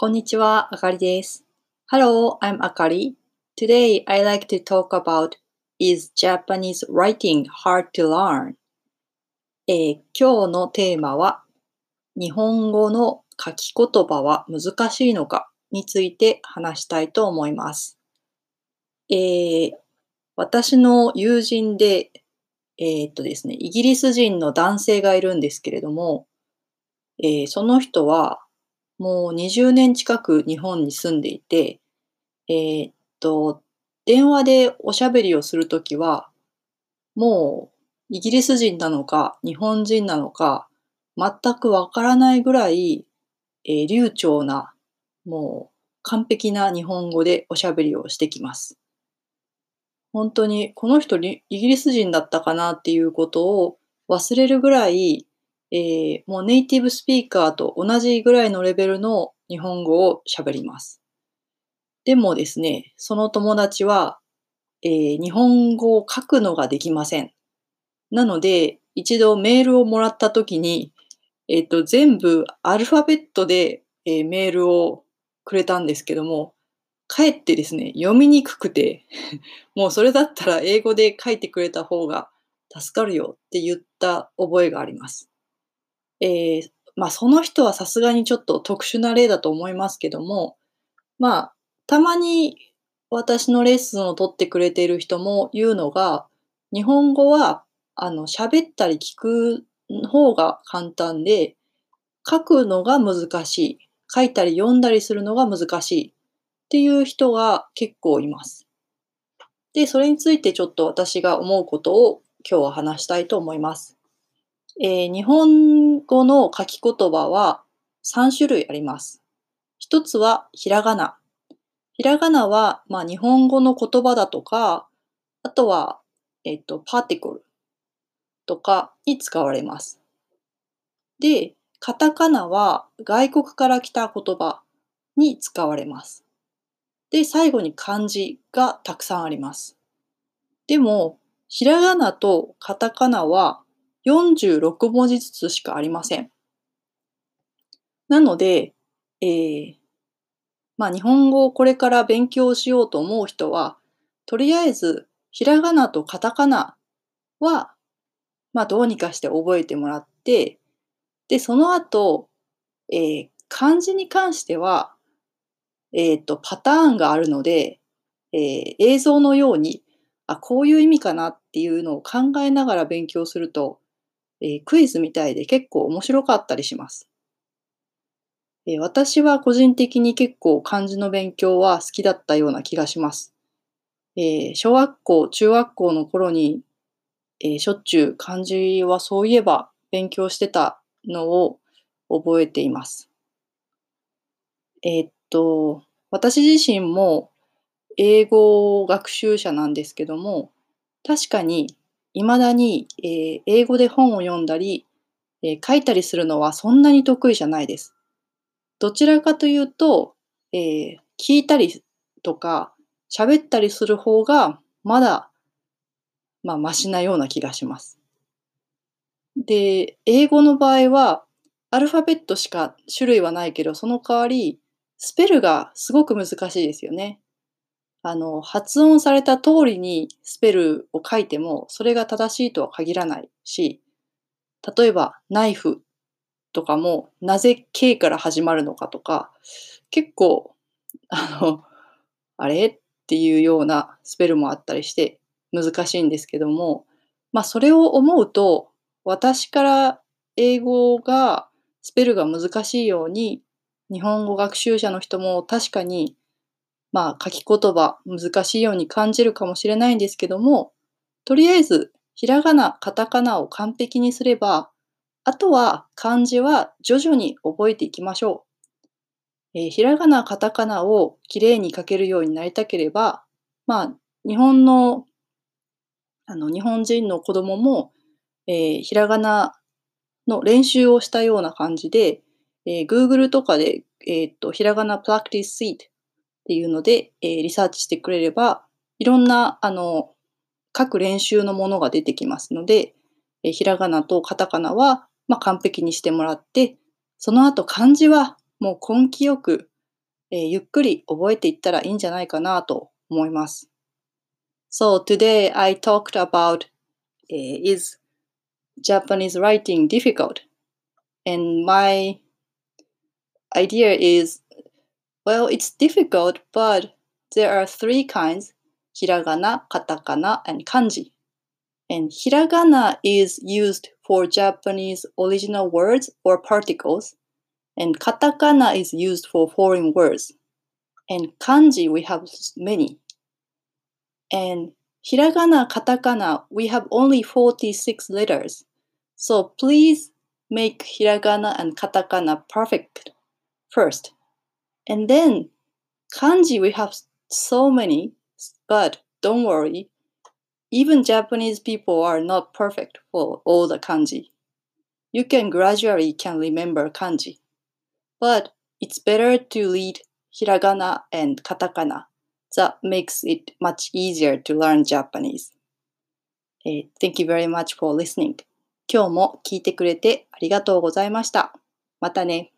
こんにちは、あかりです。Hello, I'm Akari. Today I like to talk about Is Japanese writing hard to learn? えー、今日のテーマは日本語の書き言葉は難しいのかについて話したいと思います。えー、私の友人で、えー、っとですね、イギリス人の男性がいるんですけれども、えー、その人はもう20年近く日本に住んでいて、えー、っと、電話でおしゃべりをするときは、もうイギリス人なのか日本人なのか全くわからないぐらい、えー、流暢な、もう完璧な日本語でおしゃべりをしてきます。本当にこの人イギリス人だったかなっていうことを忘れるぐらいえー、もうネイティブスピーカーと同じぐらいのレベルの日本語を喋ります。でもですね、その友達は、えー、日本語を書くのができません。なので、一度メールをもらった時に、えっ、ー、と、全部アルファベットで、え、メールをくれたんですけども、かえってですね、読みにくくて、もうそれだったら英語で書いてくれた方が助かるよって言った覚えがあります。えー、まあその人はさすがにちょっと特殊な例だと思いますけども、まあたまに私のレッスンを取ってくれている人も言うのが、日本語はあの喋ったり聞く方が簡単で、書くのが難しい。書いたり読んだりするのが難しいっていう人が結構います。で、それについてちょっと私が思うことを今日は話したいと思います。えー、日本語の書き言葉は3種類あります。一つはひらがな。ひらがなは、まあ、日本語の言葉だとか、あとは、えっ、ー、と、パーティクルとかに使われます。で、カタカナは外国から来た言葉に使われます。で、最後に漢字がたくさんあります。でも、ひらがなとカタカナは46文字ずつしかありません。なので、えー、まあ日本語をこれから勉強しようと思う人は、とりあえずひらがなとカタカナは、まあどうにかして覚えてもらって、で、その後、えー、漢字に関しては、えっ、ー、と、パターンがあるので、えー、映像のように、あ、こういう意味かなっていうのを考えながら勉強すると、えー、クイズみたいで結構面白かったりします。えー、私は個人的に結構漢字の勉強は好きだったような気がします。えー、小学校、中学校の頃に、えしょっちゅう漢字はそういえば勉強してたのを覚えています。えっと、私自身も英語学習者なんですけども、確かに未だに、えー、英語で本を読んだり、えー、書いたりするのはそんなに得意じゃないです。どちらかというと、えー、聞いたりとか喋ったりする方がまだ、まあ、マシなような気がします。で、英語の場合は、アルファベットしか種類はないけど、その代わり、スペルがすごく難しいですよね。あの、発音された通りにスペルを書いても、それが正しいとは限らないし、例えば、ナイフとかも、なぜ K から始まるのかとか、結構、あの、あれ？っていうようなスペルもあったりして難しいんですけども、まあそれを思うと、私から英語がスペルが難しいように、日本語学習者の人も確かにまあ書き言葉難しいように感じるかもしれないんですけども、とりあえずひらがな、カタカナを完璧にすれば、あとは漢字は徐々に覚えていきましょう。えー、ひらがな、カタカナをきれいに書けるようになりたければ、まあ日本のあの日本人の子供も、えー、ひらがなの練習をしたような感じで、えー、Google とかで、えー、っとひらがな practice seat っていうので、えー、リサーチしてくれれば、いろんな、あの、各練習のものが出てきますので、えー、ひらがなとカタカナは、まあ、完璧にしてもらって、その後漢字はもう根気よく、えーゆっくり覚えていったらいいんじゃないかなと思います。So today I talked about、uh, is Japanese writing difficult? And my idea is well, it's difficult, but there are three kinds hiragana, katakana, and kanji. And hiragana is used for Japanese original words or particles, and katakana is used for foreign words. And kanji, we have many. And hiragana, katakana, we have only 46 letters. So please make hiragana and katakana perfect first. And then kanji, we have so many, but don't worry. Even Japanese people are not perfect for all the kanji. You can gradually can remember kanji. But it's better to read hiragana and katakana. That makes it much easier to learn Japanese. え Thank you very much for listening. 今日も聞いてくれてありがとうございました。またね。